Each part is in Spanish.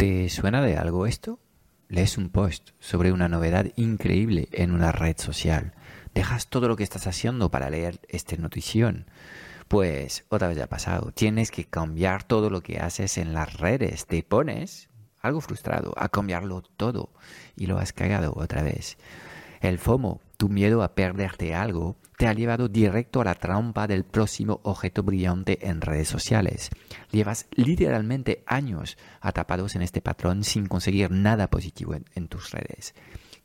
¿Te suena de algo esto? Lees un post sobre una novedad increíble en una red social. Dejas todo lo que estás haciendo para leer esta notición. Pues otra vez ha pasado. Tienes que cambiar todo lo que haces en las redes. Te pones algo frustrado a cambiarlo todo y lo has cagado otra vez. El FOMO, tu miedo a perderte algo, te ha llevado directo a la trampa del próximo objeto brillante en redes sociales. Llevas literalmente años atrapados en este patrón sin conseguir nada positivo en, tus redes.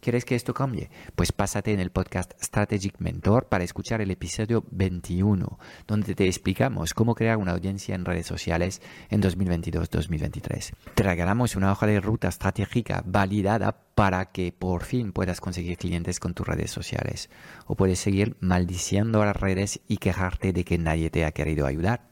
¿Quieres que esto cambie? Pues pásate en el podcast Strategic Mentor para escuchar el episodio 21, donde te explicamos cómo crear una audiencia en redes sociales en 2022-2023. Te regalamos una hoja de ruta estratégica validada para que por fin puedas conseguir clientes con tus redes sociales. O puedes seguir maldiciendo a las redes y quejarte de que nadie te ha querido ayudar.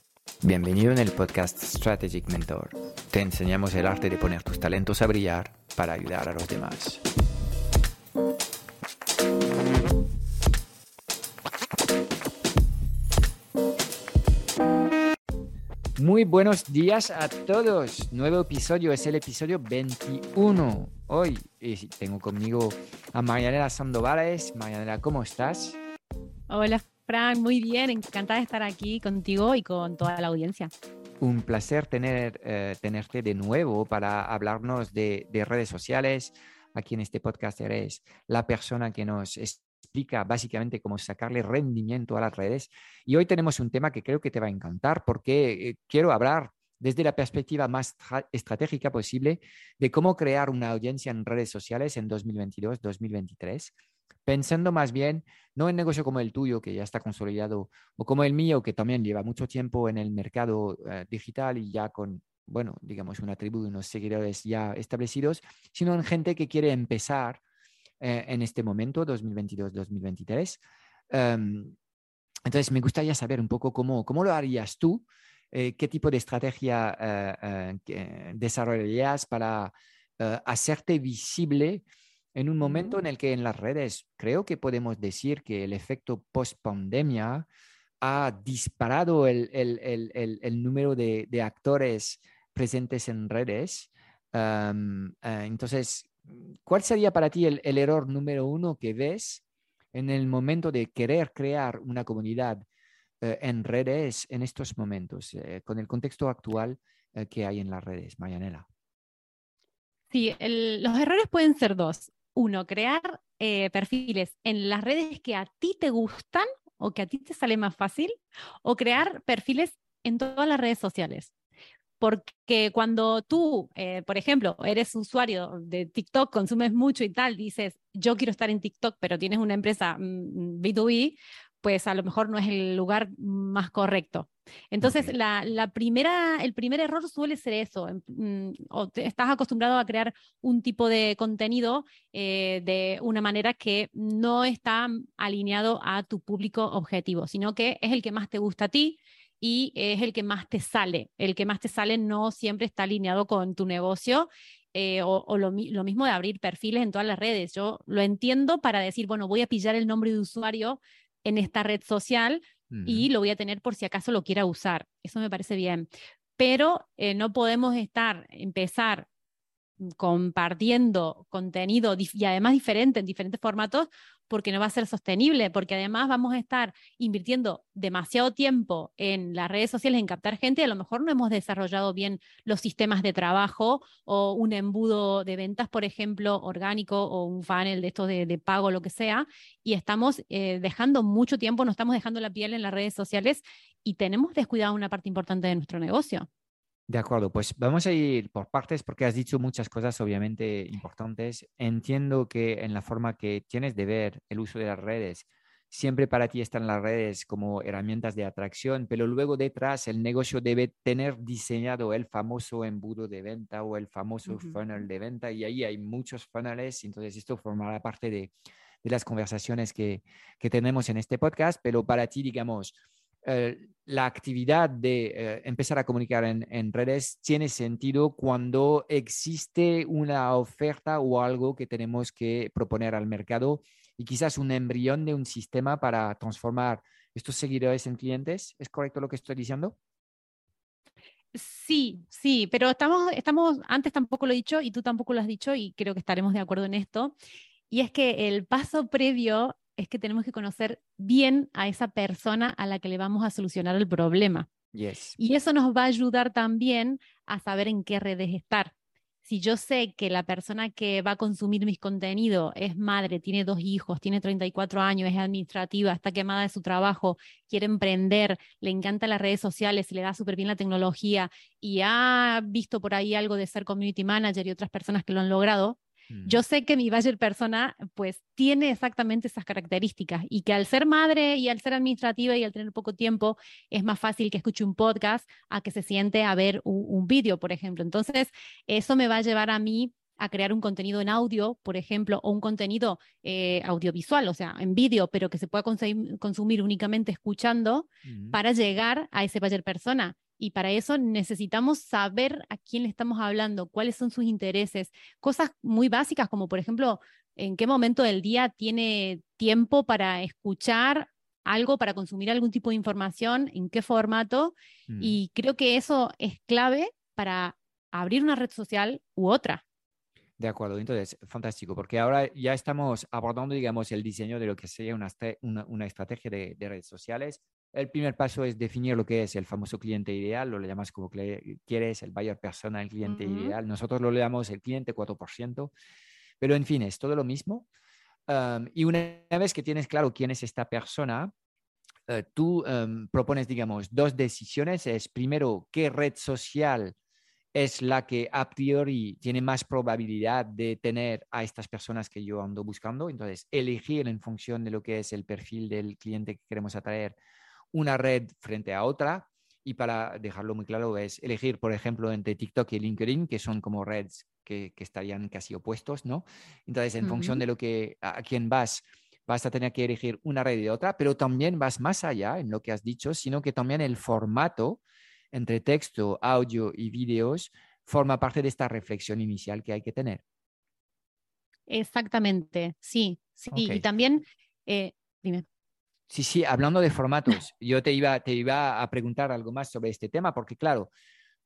Bienvenido en el podcast Strategic Mentor. Te enseñamos el arte de poner tus talentos a brillar para ayudar a los demás. Muy buenos días a todos. Nuevo episodio, es el episodio 21. Hoy tengo conmigo a Marianela Sandovales. Marianela, ¿cómo estás? Hola, muy bien, encantada de estar aquí contigo y con toda la audiencia. Un placer tener, eh, tenerte de nuevo para hablarnos de, redes sociales. Aquí en este podcast eres la persona que nos explica básicamente cómo sacarle rendimiento a las redes. Y hoy tenemos un tema que creo que te va a encantar porque eh, quiero hablar desde la perspectiva más estratégica posible de cómo crear una audiencia en redes sociales en 2022-2023 pensando más bien no en negocio como el tuyo, que ya está consolidado, o como el mío, que también lleva mucho tiempo en el mercado eh, digital y ya con, bueno, digamos, una tribu de unos seguidores ya establecidos, sino en gente que quiere empezar eh, en este momento, 2022-2023. Em, entonces, me gustaría saber un poco cómo, cómo lo harías tú, eh, qué tipo de estrategia desarrollarías para hacerte visible en un momento en el que en las redes creo que podemos decir que el efecto post-pandemia ha disparado el, número de, actores presentes en redes. Eh, entonces, ¿cuál sería para ti el, error número uno que ves en el momento de querer crear una comunidad eh, en redes en estos momentos, eh, con el contexto actual que hay en las redes, Marianela? Sí, los errores pueden ser dos uno, crear eh, perfiles en las redes que a ti te gustan o que a ti te sale más fácil, o crear perfiles en todas las redes sociales. Porque cuando tú, eh, por ejemplo, eres usuario de TikTok, consumes mucho y tal, dices, yo quiero estar en TikTok, pero tienes una empresa B2B, mm, pues a lo mejor no es el lugar más correcto. Entonces, la, primera, el primer error suele ser eso, mm, o estás acostumbrado a crear un tipo de contenido eh, de una manera que no está alineado a tu público objetivo, sino que es el que más te gusta a ti y es el que más te sale. El que más te sale no siempre está alineado con tu negocio eh, o, lo, lo, mismo de abrir perfiles en todas las redes. Yo lo entiendo para decir, bueno, voy a pillar el nombre de usuario en esta red social y lo voy a tener por si acaso lo quiera usar. Eso me parece bien. Pero eh, no podemos estar, empezar compartiendo contenido y además diferente en diferentes formatos porque no va a ser sostenible, porque además vamos a estar invirtiendo demasiado tiempo en las redes sociales, en captar gente, a lo mejor no hemos desarrollado bien los sistemas de trabajo o un embudo de ventas, por ejemplo, orgánico o un funnel de estos de, pago, lo que sea, y estamos eh, dejando mucho tiempo, nos estamos dejando la piel en las redes sociales y tenemos descuidado una parte importante de nuestro negocio. De acuerdo, pues vamos a ir por partes porque has dicho muchas cosas obviamente importantes. Entiendo que en la forma que tienes de ver el uso de las redes, siempre para ti están las redes como herramientas de atracción, pero luego detrás el negocio debe tener diseñado el famoso embudo de venta o el famoso funnel de venta y ahí hay muchos funnels, entonces esto formará parte de, las conversaciones que, que tenemos en este podcast, pero para ti, digamos, eh, la actividad de eh, empezar a comunicar en, redes tiene sentido cuando existe una oferta o algo que tenemos que proponer al mercado y quizás un embrión de un sistema para transformar estos seguidores en clientes. ¿Es correcto lo que estoy diciendo? Sí, sí, pero estamos, estamos, antes tampoco lo he dicho y tú tampoco lo has dicho y creo que estaremos de acuerdo en esto. Y es que el paso previo es que tenemos que conocer bien a esa persona a la que le vamos a solucionar el problema. Y eso nos va a ayudar también a saber en qué redes estar. Si yo sé que la persona que va a consumir mis contenidos es madre, tiene dos hijos, tiene 34 años, es administrativa, está quemada de su trabajo, quiere emprender, le encantan las redes sociales, le da súper bien la tecnología y ha visto por ahí algo de ser community manager y otras personas que lo han logrado, yo mm. sé que mi buyer persona pues tiene exactamente esas características y que al ser madre y al ser administrativa y al tener poco tiempo es más fácil que escuche un podcast a que se siente a ver un, vídeo, por ejemplo. Entonces, eso me va a llevar a mí a crear un contenido en audio, por ejemplo, o un contenido eh, audiovisual, o sea, en vídeo, pero que se pueda consumir, únicamente escuchando mm. para llegar a ese buyer persona. Y para eso necesitamos saber a quién le estamos hablando, cuáles son sus intereses, cosas muy básicas como por ejemplo, en qué momento del día tiene tiempo para escuchar algo, para consumir algún tipo de información, en qué formato. Mm. Y creo que eso es clave para abrir una red social u otra. De acuerdo, entonces, fantástico, porque ahora ya estamos abordando, digamos, el diseño de lo que sería una, una, estrategia de, redes sociales. El primer paso es definir lo que es el famoso cliente ideal, lo le llamas como quieres, el buyer persona, el cliente ideal. Nosotros lo le llamamos el cliente 4%, pero en fin, es todo lo mismo. y una vez que tienes claro quién es esta persona, eh, tú propones, digamos, dos decisiones. Es primero, qué red social es la que a priori tiene más probabilidad de tener a estas personas que yo ando buscando. Entonces, elegir en función de lo que es el perfil del cliente que queremos atraer una red frente a otra. Y para dejarlo muy claro, es elegir, por ejemplo, entre TikTok y LinkedIn, que son como redes que, estarían casi opuestos, ¿no? Entonces, en función de lo que a quién vas, vas a tener que elegir una red y otra, pero también vas más allá en lo que has dicho, sino que también el formato entre texto, audio y vídeos forma parte de esta reflexión inicial que hay que tener. Exactamente, sí, sí. Y también, eh, dime. Sí, sí, hablando de formatos, yo te iba, te iba a preguntar algo más sobre este tema, porque claro,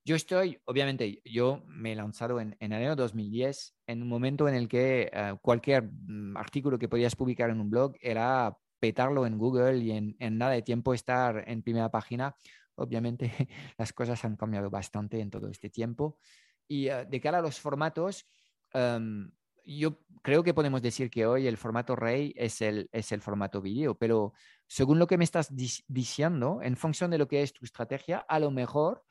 yo estoy, obviamente, yo me he lanzado en, en enero 2010, en un momento en el que eh, cualquier mm, artículo que podías publicar en un blog era petarlo en Google y en, nada de tiempo estar en primera página Obviamente las cosas han cambiado bastante en todo este tiempo. Y eh, de cara a los formatos, em, yo creo que podemos decir que hoy el formato rey es el, es el formato vídeo, pero según lo que me estás diciendo, en función de lo que es tu estrategia, a lo mejor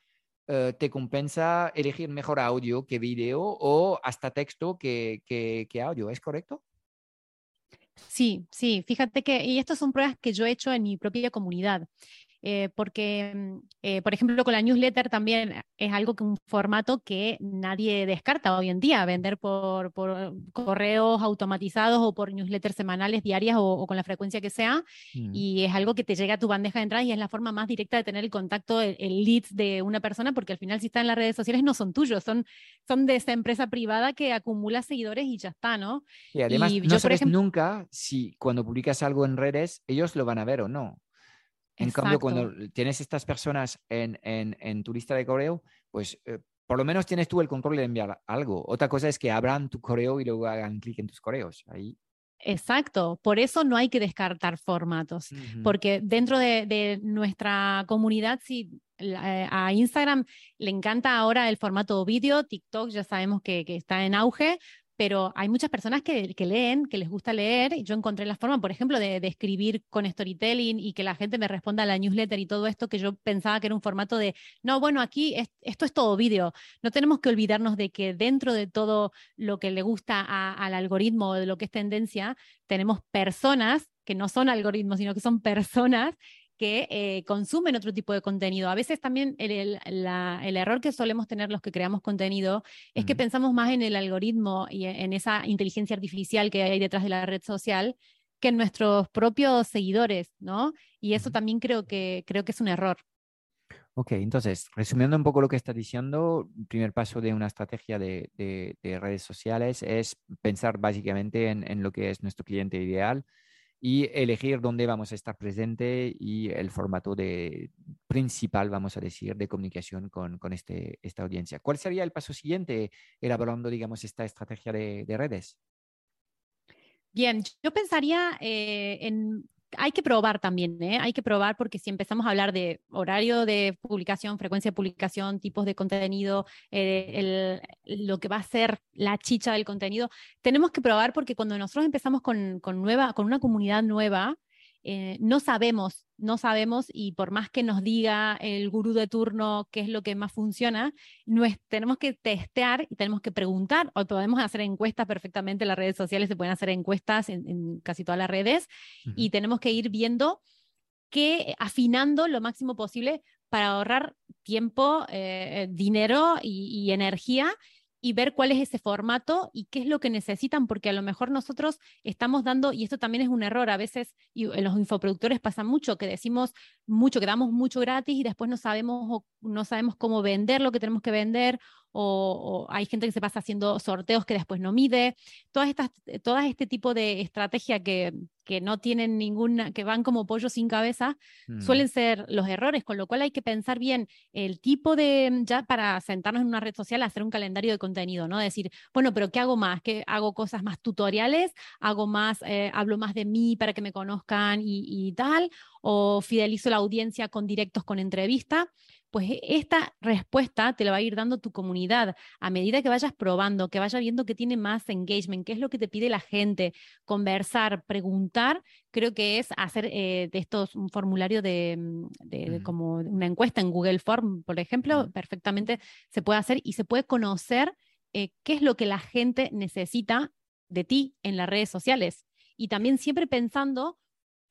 eh, te compensa elegir mejor audio que vídeo o hasta texto que, que, que audio, ¿es correcto? Sí, sí, fíjate que, y estas son pruebas que yo he hecho en mi propia comunidad. Eh, porque, mm, eh, por ejemplo, con la newsletter también es algo que un formato que nadie descarta hoy en día, vender por, correos automatizados o por newsletters semanales, diarias o, con la frecuencia que sea, mm. y es algo que te llega a tu bandeja de entrada y es la forma más directa de tener el contacto, el, lead de una persona, porque al final si está en las redes sociales no son tuyos, son, son de esa empresa privada que acumula seguidores y ya está, ¿no? Y además no sabes nunca si cuando publicas algo en redes ellos lo van a ver o no. En cambio, cuando tienes estas personas en, en, tu lista de correo, pues eh, por lo menos tienes tú el control de enviar algo. Otra cosa es que abran tu correo y luego hagan clic en tus correos. Ahí. Exacto, por eso no hay que descartar formatos, porque dentro de, nuestra comunidad, si eh, a Instagram le encanta ahora el formato vídeo, TikTok ya sabemos que, que está en auge, pero hay muchas personas que, leen, que les gusta leer, y yo encontré la forma, por ejemplo, de, escribir con storytelling y que la gente me responda a la newsletter y todo esto, que yo pensaba que era un formato de, no, bueno, aquí esto es todo vídeo, no tenemos que olvidarnos de que dentro de todo lo que le gusta al algoritmo de lo que es tendencia, tenemos personas que no son algoritmos, sino que son personas que eh, consumen otro tipo de contenido. A veces también el, error que solemos tener los que creamos contenido es que pensamos más en el algoritmo y en esa inteligencia artificial que hay detrás de la red social que en nuestros propios seguidores, ¿no? Y eso también creo que, creo que es un error. Ok, entonces, resumiendo un poco lo que estás diciendo, el primer paso de una estrategia de, redes sociales es pensar básicamente en, en, lo que es nuestro cliente ideal, y elegir dónde vamos a estar presente y el formato de, principal, vamos a decir, de comunicación con, con este, esta audiencia. ¿Cuál sería el paso siguiente elaborando, digamos, esta estrategia de, redes? Bien, yo pensaría eh, en hay que probar también, ¿eh? hay que probar porque si empezamos a hablar de horario de publicación, frecuencia de publicación, tipos de contenido, eh, lo que va a ser la chicha del contenido, tenemos que probar porque cuando nosotros empezamos con, con nueva, con una comunidad nueva, eh, no sabemos, no sabemos y por más que nos diga el gurú de turno qué es lo que más funciona, tenemos que testear y tenemos que preguntar, o podemos hacer encuestas perfectamente en las redes sociales, se pueden hacer encuestas en, casi todas las redes y tenemos que ir viendo que afinando lo máximo posible para ahorrar tiempo, eh, dinero y, energía y ver cuál es ese formato y qué es lo que necesitan, porque a lo mejor nosotros estamos dando, y esto también es un error, a veces y en los infoproductores pasa mucho, que decimos mucho, que damos mucho gratis y después no sabemos, no sabemos cómo vender lo que tenemos que vender o, hay gente que se pasa haciendo sorteos que después no mide. Todas estas, todas este tipo de estrategia que, que no tienen ninguna, que van como pollo sin cabeza, mm. suelen ser los errores, con lo cual hay que pensar bien el tipo de, ya para sentarnos en una red social, hacer un calendario de contenido, ¿no? Decir, bueno, pero ¿qué hago más? ¿Qué hago cosas más tutoriales? ¿Hago más, eh, hablo más de mí para que me conozcan y, y tal? ¿O fidelizo la audiencia con directos, con entrevista? pues e, esta respuesta te la va a ir dando tu comunidad a medida que vayas probando, que vayas viendo que tiene más engagement, qué es lo que te pide la gente, conversar, preguntar, creo que es hacer eh, de estos un formulario de, mm, como una encuesta en Google Form, por ejemplo, perfectamente se puede hacer y se puede conocer eh, qué es lo que la gente necesita de ti en las redes sociales. Y también siempre pensando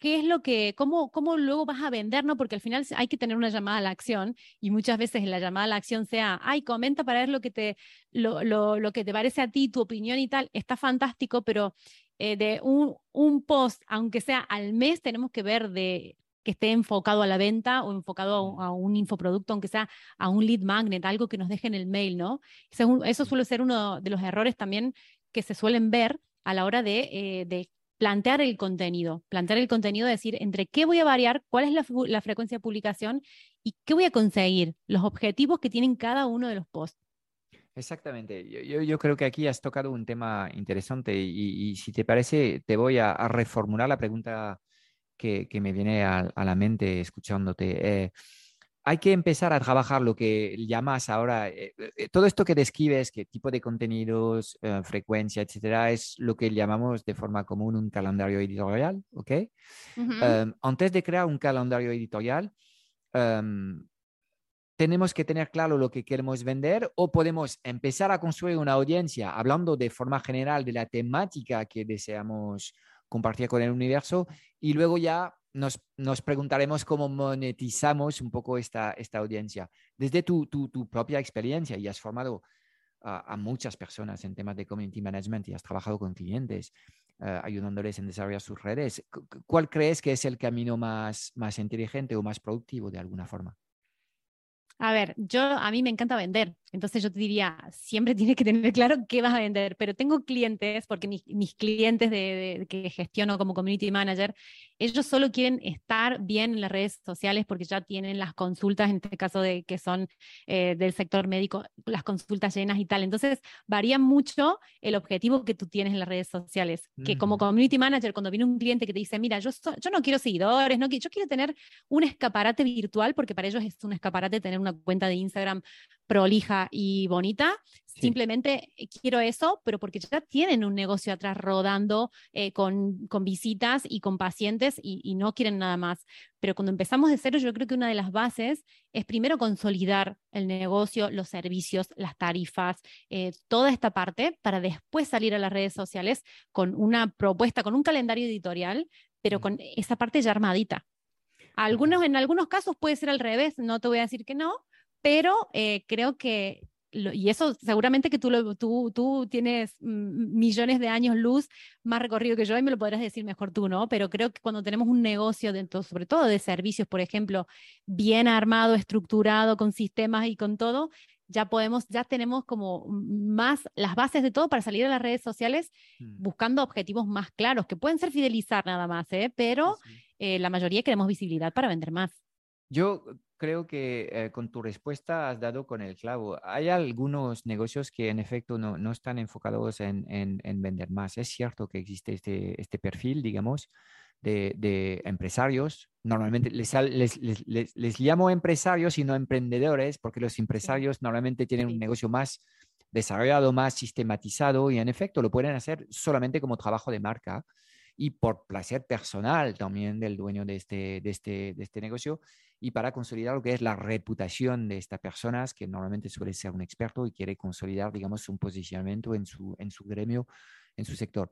qué es lo que, cómo, cómo luego vas a vender, ¿no? Porque al final hay que tener una llamada a la acción y muchas veces en la llamada a la acción sea, ay, comenta para ver lo que te, lo, lo, lo que te parece a ti, tu opinión y tal, está fantástico, pero eh, de un, un post, aunque sea al mes, tenemos que ver de que esté enfocado a la venta o enfocado a, un infoproducto, aunque sea a un lead magnet, algo que nos deje en el mail, ¿no? Eso, suele ser uno de los errores también que se suelen ver a la hora de, eh, de plantear el contenido, plantear el contenido, decir entre qué voy a variar, cuál es la, frecuencia de publicación y qué voy a conseguir, los objetivos que tienen cada uno de los posts. Exactamente. Yo, creo que aquí has tocado un tema interesante y, si te parece, te voy a, reformular la pregunta que, me viene a, la mente escuchándote. Eh, hay que empezar a trabajar lo que llamas ahora, eh, eh, todo esto que describes, qué tipo de contenidos, eh, frecuencia, etcétera, es lo que llamamos de forma común un calendario editorial, ¿ok? Em, antes de crear un calendario editorial, em, tenemos que tener claro lo que queremos vender o podemos empezar a construir una audiencia hablando de forma general de la temática que deseamos compartir con el universo y luego ya nos, preguntaremos cómo monetizamos un poco esta, esta audiencia. Desde tu, tu, tu propia experiencia y has formado a muchas personas en temas de community management y has trabajado con clientes eh, ayudándoles en desarrollar sus redes, ¿cuál crees que es el camino más, más inteligente o más productivo de alguna forma? A ver, yo a mí me encanta vender, entonces yo te diría, siempre tienes que tener claro qué vas a vender, pero tengo clientes, porque mis, clientes de, que gestiono como community manager, ellos solo quieren estar bien en las redes sociales porque ya tienen las consultas, en este caso de que son eh, del sector médico, las consultas llenas y tal. Entonces, varía mucho el objetivo que tú tienes en las redes sociales. Que como community manager, cuando viene un cliente que te dice, mira, yo, yo no quiero seguidores, no, yo quiero tener un escaparate virtual, porque para ellos es un escaparate tener una cuenta de Instagram prolija y bonita. Simplemente eh, quiero eso, pero porque ya tienen un negocio atrás rodando eh, con, con, visitas y con pacientes y, no quieren nada más. Pero cuando empezamos de cero, yo creo que una de las bases es primero consolidar el negocio, los servicios, las tarifas, eh, toda esta parte, para después salir a las redes sociales con una propuesta, con un calendario editorial, pero con esa parte ya armadita. Algunos, en algunos casos puede ser al revés, no te voy a decir que no, pero creo que y eso seguramente que tú, lo, tú, tú tienes millones de años luz más recorrido que yo y me lo podrás decir mejor tú, ¿no? Pero creo que cuando tenemos un negocio, dentro, sobre todo de servicios, por ejemplo, bien armado, estructurado, con sistemas y con todo, ya podemos, ya tenemos como más las bases de todo para salir a las redes sociales mm. buscando objetivos más claros, que pueden ser fidelizar nada más, ¿eh? pero eh, la mayoría queremos visibilidad para vender más. Yo creo que eh, con tu respuesta has dado con el clavo. Hay algunos negocios que en efecto no, no están enfocados en, en, vender más. Es cierto que existe este, este perfil, digamos, de, de empresarios. Normalmente les, les, les, les, llamo empresarios y no emprendedores, porque los empresarios normalmente tienen un negocio más desarrollado, más sistematizado y en efecto lo pueden hacer solamente como trabajo de marca y por placer personal también del dueño de este, de este, de este negocio y para consolidar lo que es la reputación de estas personas, que normalmente suele ser un experto y quiere consolidar, digamos, un posicionamiento en su, en su gremio, en su sector.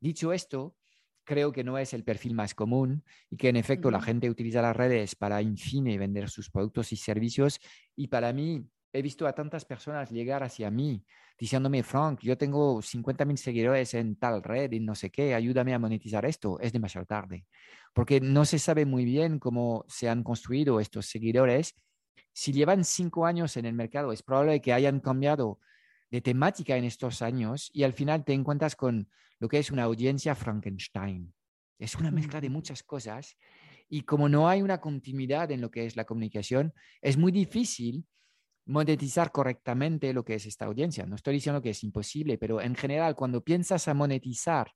Dicho esto, creo que no es el perfil más común y que en efecto la gente utiliza las redes para, en fin, vender sus productos y servicios. Y para mí, he visto a tantas personas llegar hacia mí diciéndome, Frank, yo tengo 50 mil seguidores en tal red y no sé qué, ayúdame a monetizar esto. Es demasiado tarde, porque no se sabe muy bien cómo se han construido estos seguidores. Si llevan cinco años en el mercado, es probable que hayan cambiado de temática en estos años y al final te encuentras con lo que es una audiencia Frankenstein. Es una mezcla de muchas cosas y como no hay una continuidad en lo que es la comunicación, es muy difícil monetizar correctamente lo que es esta audiencia. No estoy diciendo que es imposible, pero en general, cuando piensas a monetizar,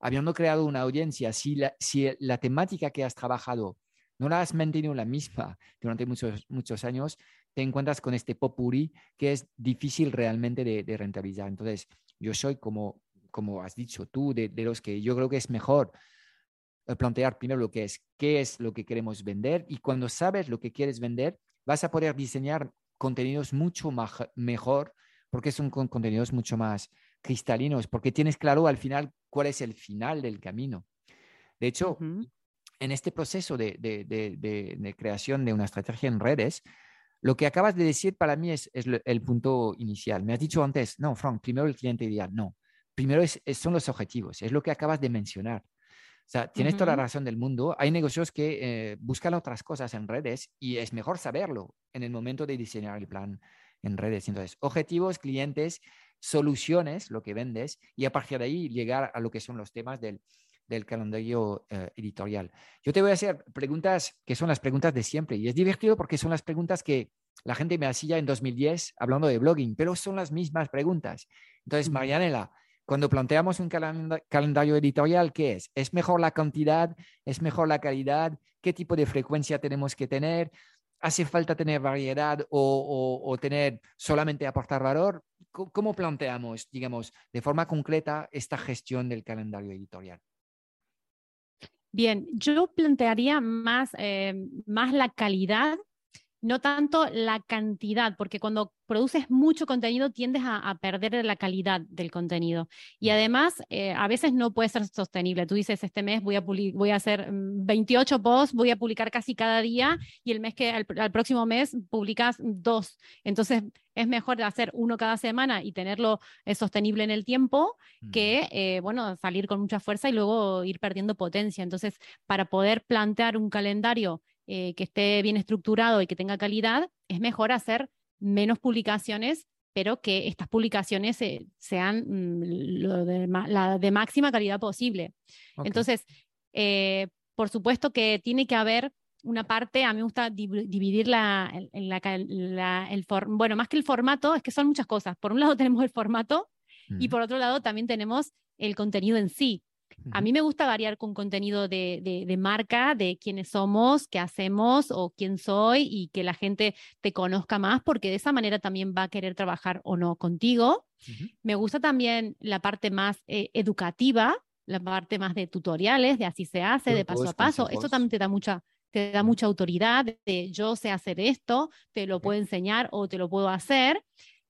habiendo creado una audiencia, si la, si la temática que has trabajado no la has mantenido la misma durante muchos, muchos años, te encuentras con este popuri que es difícil realmente de, rentabilizar. Entonces, yo soy como, como has dicho tú, de, de los que yo creo que es mejor eh, plantear primero lo que es, qué es lo que queremos vender y cuando sabes lo que quieres vender, vas a poder diseñar contenidos mucho mejor, porque son contenidos mucho más cristalinos, porque tienes claro al final cuál es el final del camino. De hecho, en este proceso de, de, creación de una estrategia en redes, lo que acabas de decir para mí es, el punto inicial. Me has dicho antes, no, Frank, primero el cliente ideal. No, primero es, son los objetivos, es lo que acabas de mencionar. O sea, tienes toda la razón del mundo. Hay negocios que eh, buscan otras cosas en redes y es mejor saberlo en el momento de diseñar el plan en redes. Entonces, objetivos, clientes, soluciones, lo que vendes, y a partir de ahí llegar a lo que son los temas del, del calendario eh, editorial. Yo te voy a hacer preguntas que son las preguntas de siempre y es divertido porque son las preguntas que la gente me hacía en 2010 hablando de blogging, pero son las mismas preguntas. Entonces, Marianela, cuando planteamos un calendario editorial, ¿qué es? ¿Es mejor la cantidad? ¿Es mejor la calidad? ¿Qué tipo de frecuencia tenemos que tener? ¿Hace falta tener variedad o, tener solamente aportar valor? ¿Cómo planteamos, digamos, de forma concreta esta gestión del calendario editorial? Bien, yo plantearía más, eh, más la calidad no tanto la cantidad, porque cuando produces mucho contenido tiendes a, perder la calidad del contenido. Y además, eh, a veces no puede ser sostenible. Tú dices, este mes voy a, voy a hacer 28 mm, posts, voy a publicar casi cada día y el mes que al, próximo mes publicas dos. Entonces, es mejor hacer uno cada semana y tenerlo eh, sostenible en el tiempo que, eh, bueno, salir con mucha fuerza y luego ir perdiendo potencia. Entonces, para poder plantear un calendario que esté bien estructurado y que tenga calidad, es mejor hacer menos publicaciones, pero que estas publicaciones sean mm, de, la de máxima calidad posible. Entonces, eh, por supuesto que tiene que haber una parte, a mí me gusta dividir la, el bueno, más que el formato, es que son muchas cosas. Por un lado tenemos el formato y mm. por otro lado también tenemos el contenido en sí. A mí me gusta variar con contenido de, marca, de quiénes somos, qué hacemos o quién soy y que la gente te conozca más porque de esa manera también va a querer trabajar o no contigo. Me gusta también la parte más eh, educativa, la parte más de tutoriales, de así se hace, de paso a paso. Esto también te da mucha, te da mucha autoridad de yo sé hacer esto, te lo puedo enseñar o te lo puedo hacer.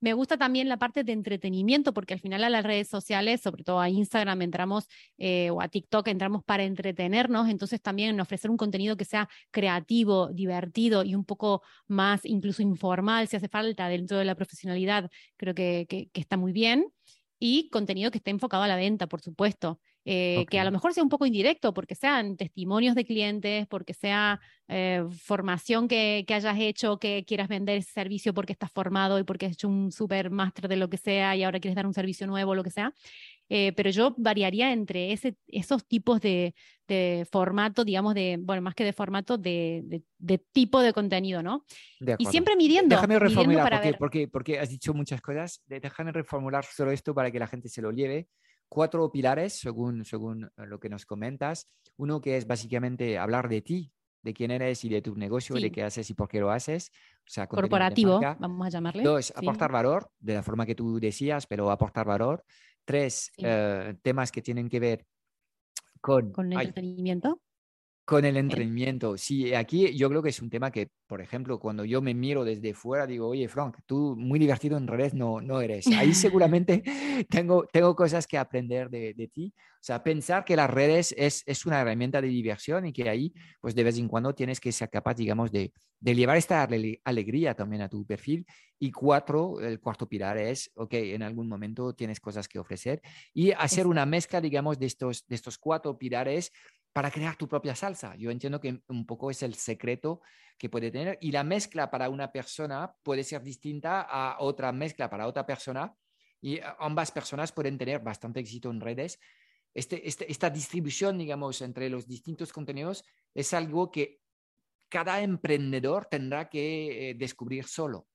Me gusta también la parte de entretenimiento, porque al final a las redes sociales, sobre todo a Instagram, entramos eh, o a TikTok, entramos para entretenernos, entonces también ofrecer un contenido que sea creativo, divertido y un poco más incluso informal, si hace falta, dentro de la profesionalidad, creo que, que está muy bien. Y contenido que esté enfocado a la venta, por supuesto. Eh, que a lo mejor sea un poco indirecto, porque sean testimonios de clientes, porque sea eh, formación que, que, hayas hecho, que quieras vender ese servicio porque estás formado y porque has hecho un super máster de lo que sea y ahora quieres dar un servicio nuevo, lo que sea. Eh, pero yo variaría entre ese, esos tipos de, de, formato, digamos, de, bueno, más que de formato, de, de, tipo de contenido, ¿no? y siempre midiendo. Déjame reformular, porque, porque, porque, has dicho muchas cosas. Déjame reformular solo esto para que la gente se lo lleve cuatro pilares, según, según eh, lo que nos comentas. Uno que es básicamente hablar de ti, de quién eres y de tu negocio, de qué haces y por qué lo haces. O sea, Corporativo, vamos a llamarle. Dos, aportar valor, de la forma que tú decías, pero aportar valor. Tres, eh, temas que tienen que ver con... Con el entretenimiento. Con el entrenamiento. Sí, aquí yo creo que es un tema que, por ejemplo, cuando yo me miro desde fuera, digo, oye, Frank, tú muy divertido en redes no, no eres. Ahí seguramente tengo, tengo cosas que aprender de, de, ti. O sea, pensar que las redes es, es, una herramienta de diversión y que ahí, pues de vez en cuando tienes que ser capaz, digamos, de, de llevar esta alegría también a tu perfil. Y cuatro, el cuarto pilar es, ok, en algún momento tienes cosas que ofrecer y hacer una mezcla, digamos, de estos, de estos cuatro pilares para crear tu propia salsa. Yo entiendo que un poco es el secreto que puede tener y la mezcla para una persona puede ser distinta a otra mezcla para otra persona y ambas personas pueden tener bastante éxito en redes. Este, este, esta distribución, digamos, entre los distintos contenidos es algo que cada emprendedor tendrá que eh, descubrir solo.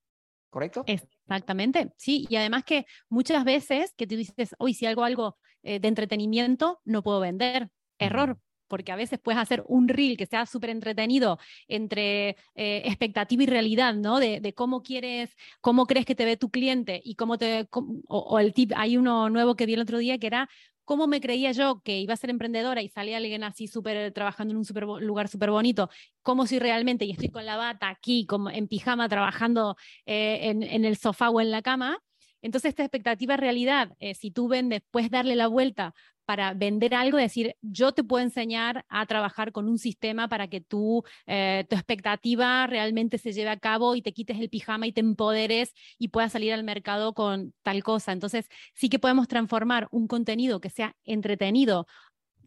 ¿Correcto? Exactamente, sí, y además que muchas veces que tú dices, hoy si hago algo eh, de entretenimiento, no puedo vender. Error, porque a veces puedes hacer un reel que sea súper entretenido entre eh, expectativa y realidad, ¿no? De, cómo quieres, cómo crees que te ve tu cliente y cómo te, o, el tip, hay uno nuevo que vi el otro día que era cómo me creía yo que iba a ser emprendedora y salía alguien así súper trabajando en un super, lugar súper bonito, cómo soy realmente y estoy con la bata aquí, como en pijama, trabajando eh, en, el sofá o en la cama. Entonces, esta expectativa realidad, eh, si tú vendes, puedes darle la vuelta para vender algo, decir, yo te puedo enseñar a trabajar con un sistema para que tú, eh, tu expectativa realmente se lleve a cabo y te quites el pijama y te empoderes y puedas salir al mercado con tal cosa. Entonces, sí que podemos transformar un contenido que sea entretenido,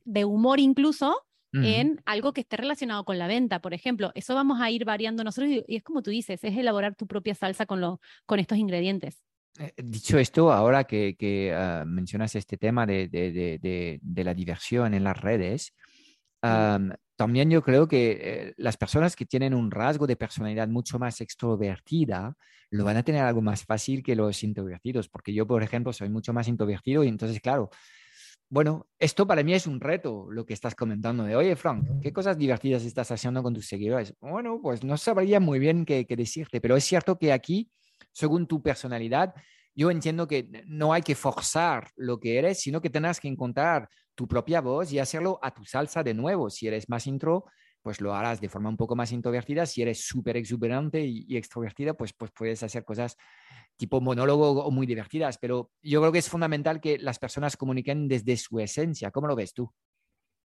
de humor incluso, en algo que esté relacionado con la venta, por ejemplo. Eso vamos a ir variando nosotros y, es como tú dices, es elaborar tu propia salsa con, lo, con estos ingredientes. Eh, dicho esto, ahora que, ah, mencionas este tema de, la diversión en las redes, también yo creo que eh, las personas que tienen un rasgo de personalidad mucho más extrovertida lo van a tener algo más fácil que los introvertidos, porque yo, por ejemplo, soy mucho más introvertido y entonces, claro, bueno, esto para mí es un reto, lo que estás comentando de, oye, Frank, ¿qué cosas divertidas estás haciendo con tus seguidores? Bueno, pues no sabría muy bien qué decirte, pero es cierto que aquí según tu personalidad. Yo entiendo que no hay que forzar lo que eres, sino que tendrás que encontrar tu propia voz y hacerlo a tu salsa de nuevo. Si eres más intro, pues lo harás de forma un poco más introvertida. Si eres súper exuberante y, extrovertida, pues, pues puedes hacer cosas tipo monólogo o muy divertidas. Pero yo creo que es fundamental que las personas comuniquen desde su esencia. ¿Cómo lo ves tú?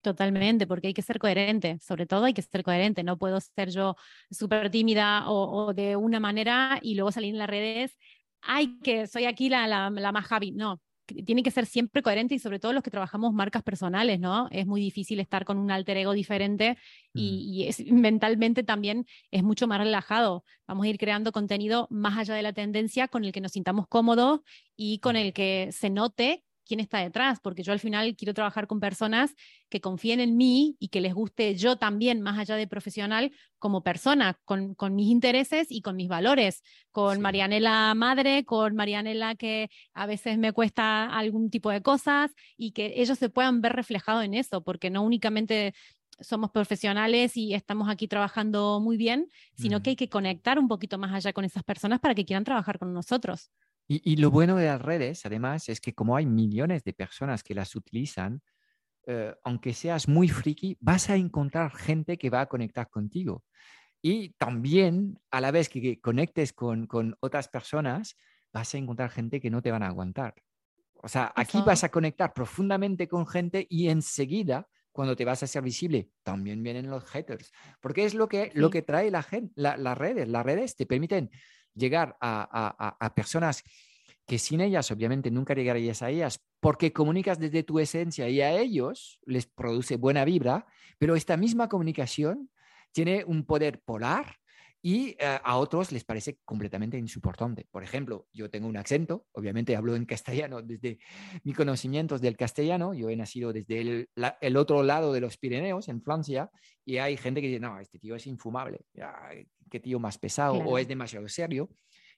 Totalmente, porque hay que ser coherente, sobre todo hay que ser coherente, no puedo ser yo súper tímida o, de una manera y luego salir en las redes, ay, que soy aquí la, la, más Javi, no, tiene que ser siempre coherente y sobre todo los que trabajamos marcas personales, ¿no? Es muy difícil estar con un alter ego diferente y, es, mentalmente también es mucho más relajado. Vamos a ir creando contenido más allá de la tendencia con el que nos sintamos cómodos y con el que se note quién está detrás, porque yo al final quiero trabajar con personas que confíen en mí y que les guste yo también, más allá de profesional, como persona, con, mis intereses y con mis valores, con Marianela madre, con Marianela que a veces me cuesta algún tipo de cosas y que ellos se puedan ver reflejados en eso, porque no únicamente somos profesionales y estamos aquí trabajando muy bien, sino que hay que conectar un poquito más allá con esas personas para que quieran trabajar con nosotros. Y, lo bueno de las redes, además, es que como hay millones de personas que las utilizan, eh, aunque seas muy friki, vas a encontrar gente que va a conectar contigo. Y también, a la vez que conectes con, con otras personas, vas a encontrar gente que no te van a aguantar. O sea, aquí vas a conectar profundamente con gente y enseguida cuando te vas a hacer visible, también vienen los haters, porque es lo que, lo que trae la gente, las redes. Las redes te permiten llegar a, personas que sin ellas, obviamente, nunca llegarías a ellas, porque comunicas desde tu esencia y a ellos les produce buena vibra, pero esta misma comunicación tiene un poder polar y eh, a otros les parece completamente insoportable. Por ejemplo, yo tengo un acento, obviamente hablo en castellano desde mis conocimientos del castellano, yo he nacido desde el, el otro lado de los Pirineos, en Francia, y hay gente que dice, no, este tío es infumable, qué tío más pesado o es demasiado serio.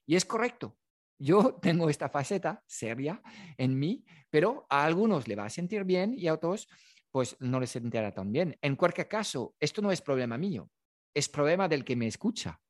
Y es correcto, yo tengo esta faceta seria en mí, pero a algunos le va a sentir bien y a otros pues no les sentirá tan bien. En cualquier caso, esto no es problema mío es problema del que me escucha.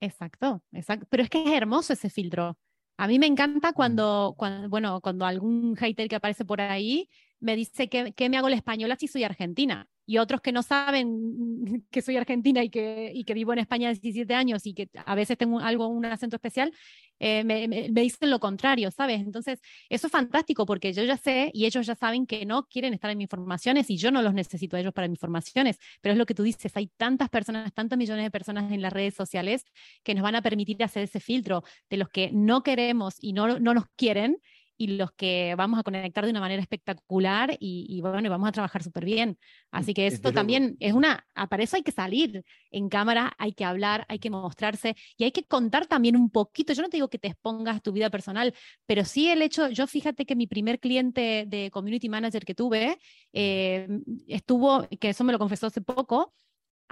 Exacto, exacto. Pero es que es hermoso ese filtro. A mí me encanta mm. cuando, cuando bueno, cuando algún hater que aparece por ahí me dice que, que me hago la española si soy argentina y otros que no saben que soy argentina y que, y que vivo en España 17 años y que a veces tengo algo, un acento especial, eh, me, me, dicen lo contrario, ¿sabes? Entonces, eso es fantástico porque yo ya sé y ellos ya saben que no quieren estar en mis informaciones y yo no los necesito a ellos para mis informaciones, pero es lo que tú dices, hay tantas personas, tantos millones de personas en las redes sociales que nos van a permitir hacer ese filtro de los que no queremos y no, no nos quieren y los que vamos a conectar de una manera espectacular y, bueno, vamos a trabajar súper bien. Así que esto también es una, ah, para eso hay que salir en cámara, hay que hablar, hay que mostrarse y hay que contar también un poquito. Yo no te digo que te expongas tu vida personal, pero sí el hecho, yo fíjate que mi primer cliente de community manager que tuve eh, estuvo, que eso me lo confesó hace poco,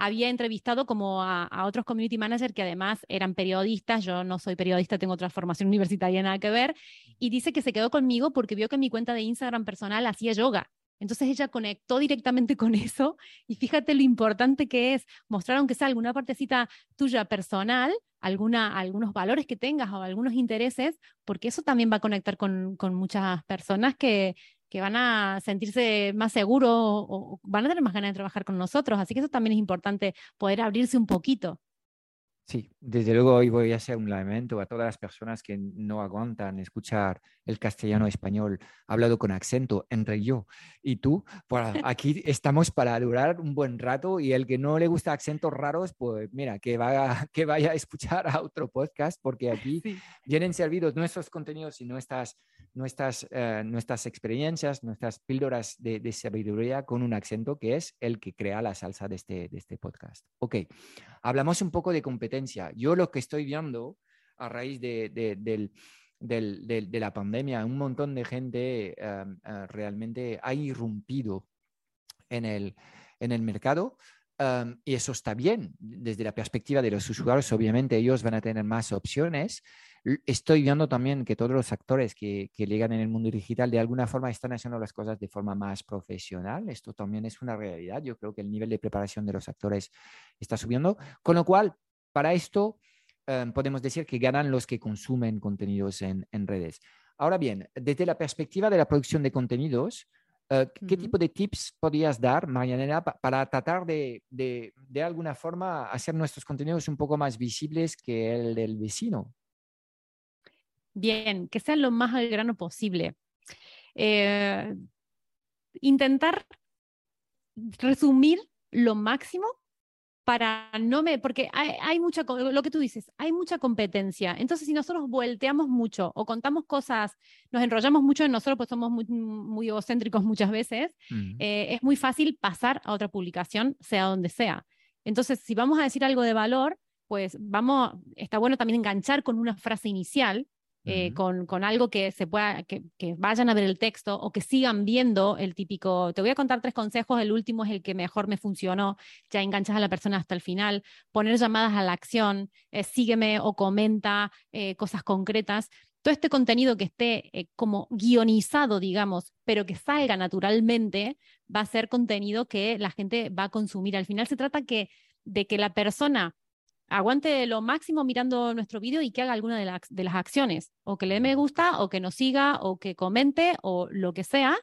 había entrevistado como a, otros community managers que además eran periodistas, yo no soy periodista, tengo otra formación universitaria, nada que ver, y dice que se quedó conmigo porque vio que en mi cuenta de Instagram personal hacía yoga. Entonces ella conectó directamente con eso y fíjate lo importante que es mostrar, aunque sea alguna partecita tuya personal, alguna, algunos valores que tengas o algunos intereses, porque eso también va a conectar con, con muchas personas que, que van a sentirse más seguros o, van a tener más ganas de trabajar con nosotros. Así que eso también es importante, poder abrirse un poquito. Sí, desde luego hoy voy a hacer un lamento a todas las personas que no aguantan escuchar el castellano español hablado con acento entre yo y tú. aquí estamos para durar un buen rato y el que no le gusta acentos raros, pues mira, que vaya, que vaya a escuchar a otro podcast porque aquí vienen servidos nuestros contenidos y nuestras, nuestras, eh, nuestras experiencias, nuestras píldoras de, de, sabiduría con un acento que es el que crea la salsa de este, de este podcast. Ok, hablamos un poco de competencia yo lo que estoy viendo a raíz de, de, la pandemia, un montón de gente em, eh, realmente ha irrumpido en el, en el mercado. Em, y eso está bien. Desde la perspectiva de los usuarios, obviamente ellos van a tener más opciones. Estoy viendo también que todos los actores que, que, llegan en el mundo digital de alguna forma están haciendo las cosas de forma más profesional. Esto también es una realidad. Yo creo que el nivel de preparación de los actores está subiendo. Con lo cual, para esto, em, podemos decir que ganan los que consumen contenidos en, redes. Ahora bien, desde la perspectiva de la producción de contenidos, eh, ¿qué tipo de tips podrías dar, Marianela, para tratar de, de, alguna forma hacer nuestros contenidos un poco más visibles que el del vecino? Bien, que sean lo más al grano posible. Eh, intentar resumir lo máximo para no me, porque hay, mucha, lo que tú dices, hay mucha competencia. Entonces, si nosotros volteamos mucho o contamos cosas, nos enrollamos mucho en nosotros, pues somos muy, egocéntricos muchas veces, eh, es muy fácil pasar a otra publicación, sea donde sea. Entonces, si vamos a decir algo de valor, pues vamos, está bueno también enganchar con una frase inicial eh, con, algo que se pueda, que, vayan a ver el texto o que sigan viendo el típico, te voy a contar tres consejos, el último es el que mejor me funcionó, ya enganchas a la persona hasta el final, poner llamadas a la acción, eh, sígueme o comenta eh, cosas concretas. Todo este contenido que esté como guionizado, digamos, pero que salga naturalmente, va a ser contenido que la gente va a consumir. Al final se trata que, de que la persona aguante lo máximo mirando nuestro vídeo y que haga alguna de, las acciones, o que le dé me gusta, o que nos siga, o que comente, o lo que sea,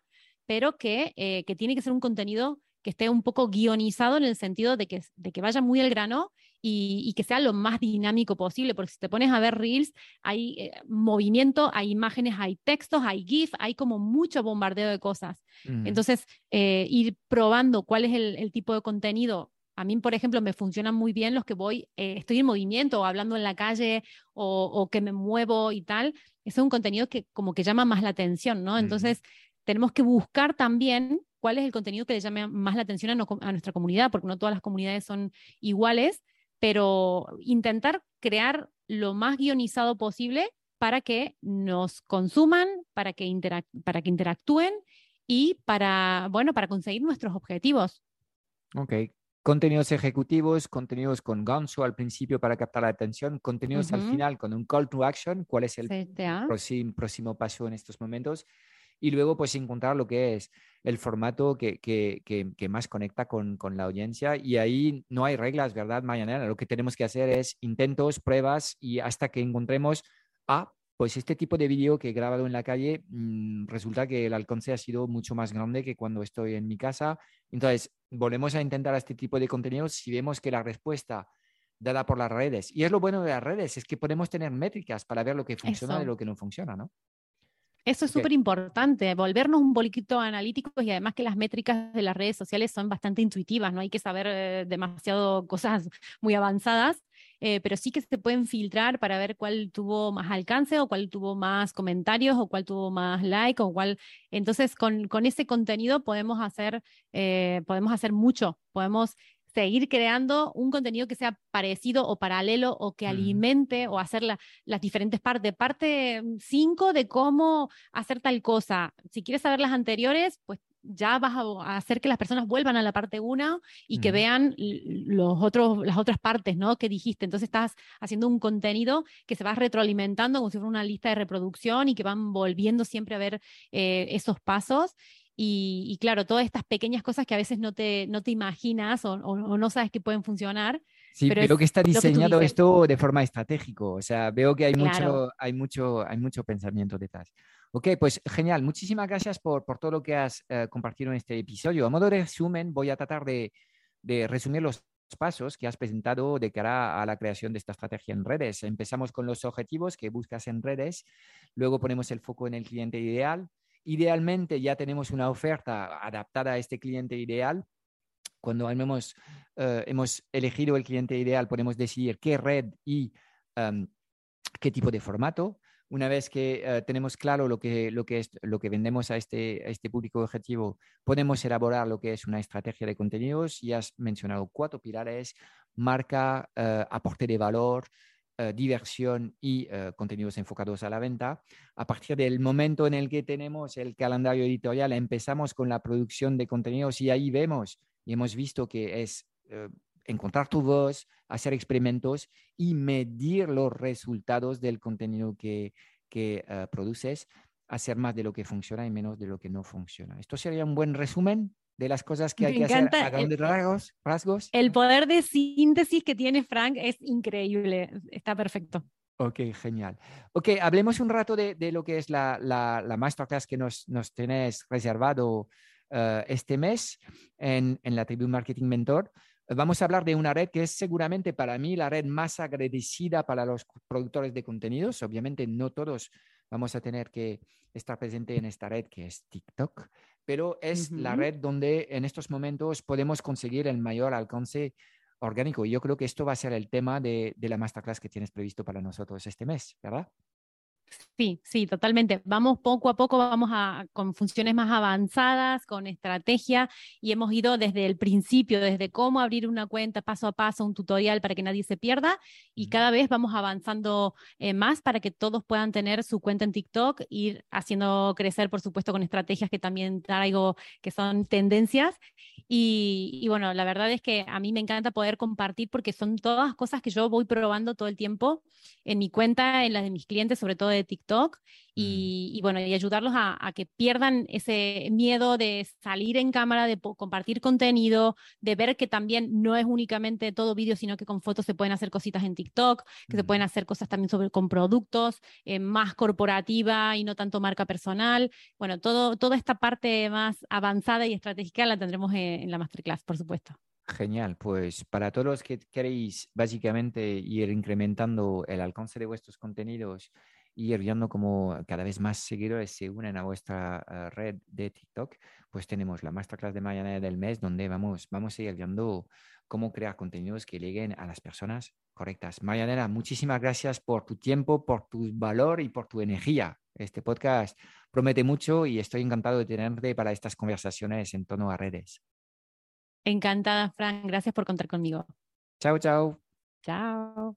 pero que, eh, que tiene que ser un contenido que esté un poco guionizado en el sentido de que, de que vaya muy al grano y, que sea lo más dinámico posible, porque si te pones a ver reels, hay eh, movimiento, hay imágenes, hay textos, hay GIF, hay como mucho bombardeo de cosas. Mm. Entonces, eh, ir probando cuál es el, tipo de contenido a mí, por ejemplo, me funcionan muy bien los que voy, eh, estoy en movimiento o hablando en la calle o, que me muevo y tal. Ese es un contenido que como que llama más la atención, ¿no? Entonces, tenemos que buscar también cuál es el contenido que le llame más la atención a, nuestra comunidad, porque no todas las comunidades son iguales, pero intentar crear lo más guionizado posible para que nos consuman, para que, para que interactúen y para, bueno, para conseguir nuestros objetivos. Ok, contenidos ejecutivos, contenidos con gancho al principio para captar la atención, contenidos al final con un call to action, cuál es el próximo, paso en estos momentos, y luego pues encontrar lo que es el formato que, que, que, más conecta con, con, la audiencia y ahí no hay reglas, ¿verdad, Mañana Lo que tenemos que hacer es intentos, pruebas y hasta que encontremos a pues este tipo de vídeo que he grabado en la calle mm, resulta que el alcance ha sido mucho más grande que cuando estoy en mi casa. Entonces, volvemos a intentar este tipo de contenidos si vemos que la respuesta dada por las redes, y es lo bueno de las redes, es que podemos tener métricas para ver lo que funciona y lo que no funciona, ¿no? Eso es súper importante, volvernos un poquito analíticos y además que las métricas de las redes sociales son bastante intuitivas, no hay que saber eh, demasiado cosas muy avanzadas, eh, pero sí que se pueden filtrar para ver cuál tuvo más alcance o cuál tuvo más comentarios o cuál tuvo más like o cuál. Entonces, con, con ese contenido podemos hacer, eh, podemos hacer mucho, podemos seguir creando un contenido que sea parecido o paralelo o que alimente o hacer las diferentes partes. Parte 5 de cómo hacer tal cosa. Si quieres saber las anteriores, pues ya vas a hacer que las personas vuelvan a la parte 1 y que vean los otros, las otras partes ¿no? que dijiste. Entonces estás haciendo un contenido que se va retroalimentando como si fuera una lista de reproducción y que van volviendo siempre a ver eh, esos pasos. Y, claro, todas estas pequeñas cosas que a veces no te, no te imaginas o, no sabes que pueden funcionar. Sí, pero, que está diseñado esto de forma estratégica. O sea, veo que hay, mucho, hay, mucho, hay mucho pensamiento detrás. Ok, pues genial. Muchísimas gracias por, por todo lo que has eh, compartido en este episodio. A modo de resumen, voy a tratar de, de resumir los pasos que has presentado de cara a la creación de esta estrategia en redes. Empezamos con los objetivos que buscas en redes, luego ponemos el foco en el cliente ideal, Idealmente ya tenemos una oferta adaptada a este cliente ideal. Cuando hemos, eh, hemos elegido el cliente ideal, podemos decidir qué red y em, qué tipo de formato. Una vez que eh, tenemos claro lo que, lo, que es, lo que vendemos a este, a este público objetivo, podemos elaborar lo que es una estrategia de contenidos. Ya has mencionado cuatro pilares, marca, eh, aporte de valor, eh, diversión y contenidos enfocados a la venta. A partir del momento en el que tenemos el calendario editorial, empezamos con la producción de contenidos y ahí vemos y hemos visto que es encontrar tu voz, hacer experimentos y medir los resultados del contenido que, que produces, hacer más de lo que funciona y menos de lo que no funciona. Esto sería un buen resumen de las cosas que hay que hacer a grandes rasgos, rasgos. El poder de síntesis que tiene Frank es increíble, está perfecto. Ok, genial. Ok, hablemos un rato de, de lo que es la, la, la, masterclass que nos, nos tenés reservado uh, este mes en, en la tribu Marketing Mentor. Vamos a hablar de una red que es seguramente para mí la red más agradecida para los productores de contenidos. Obviamente no todos vamos a tener que estar presente en esta red que es TikTok, pero es la red donde en estos momentos podemos conseguir el mayor alcance orgánico. Y yo creo que esto va a ser el tema de, la masterclass que tienes previsto para nosotros este mes, ¿verdad? Sí, sí, totalmente. Vamos poco a poco, vamos a, con funciones más avanzadas, con estrategia, y hemos ido desde el principio, desde cómo abrir una cuenta paso a paso, un tutorial para que nadie se pierda, y cada vez vamos avanzando eh, más para que todos puedan tener su cuenta en TikTok, ir haciendo crecer, por supuesto, con estrategias que también traigo, que son tendencias. Y, y bueno, la verdad es que a mí me encanta poder compartir porque son todas cosas que yo voy probando todo el tiempo en mi cuenta, en las de mis clientes, sobre todo de TikTok Mm. y, bueno, y ayudarlos a, que pierdan ese miedo de salir en cámara, de compartir contenido, de ver que también no es únicamente todo vídeo, sino que con fotos se pueden hacer cositas en TikTok, que se pueden hacer cosas también sobre, con productos, eh, más corporativa y no tanto marca personal. Bueno, todo, toda esta parte más avanzada y estratégica la tendremos en, en la masterclass, por supuesto. Genial, pues para todos los que queréis básicamente ir incrementando el alcance de vuestros contenidos y ir viendo cómo cada vez más seguidores se unen a vuestra eh, red de TikTok, pues tenemos la masterclass de mañana del mes donde vamos, vamos a ir viendo cómo crear contenidos que lleguen a las personas correctas. Marianela, muchísimas gracias por tu tiempo, por tu valor y por tu energía. Este podcast promete mucho y estoy encantado de tenerte para estas conversaciones en torno a redes. Encantada, Fran. Gracias por contar conmigo. Chao, chao. Chao.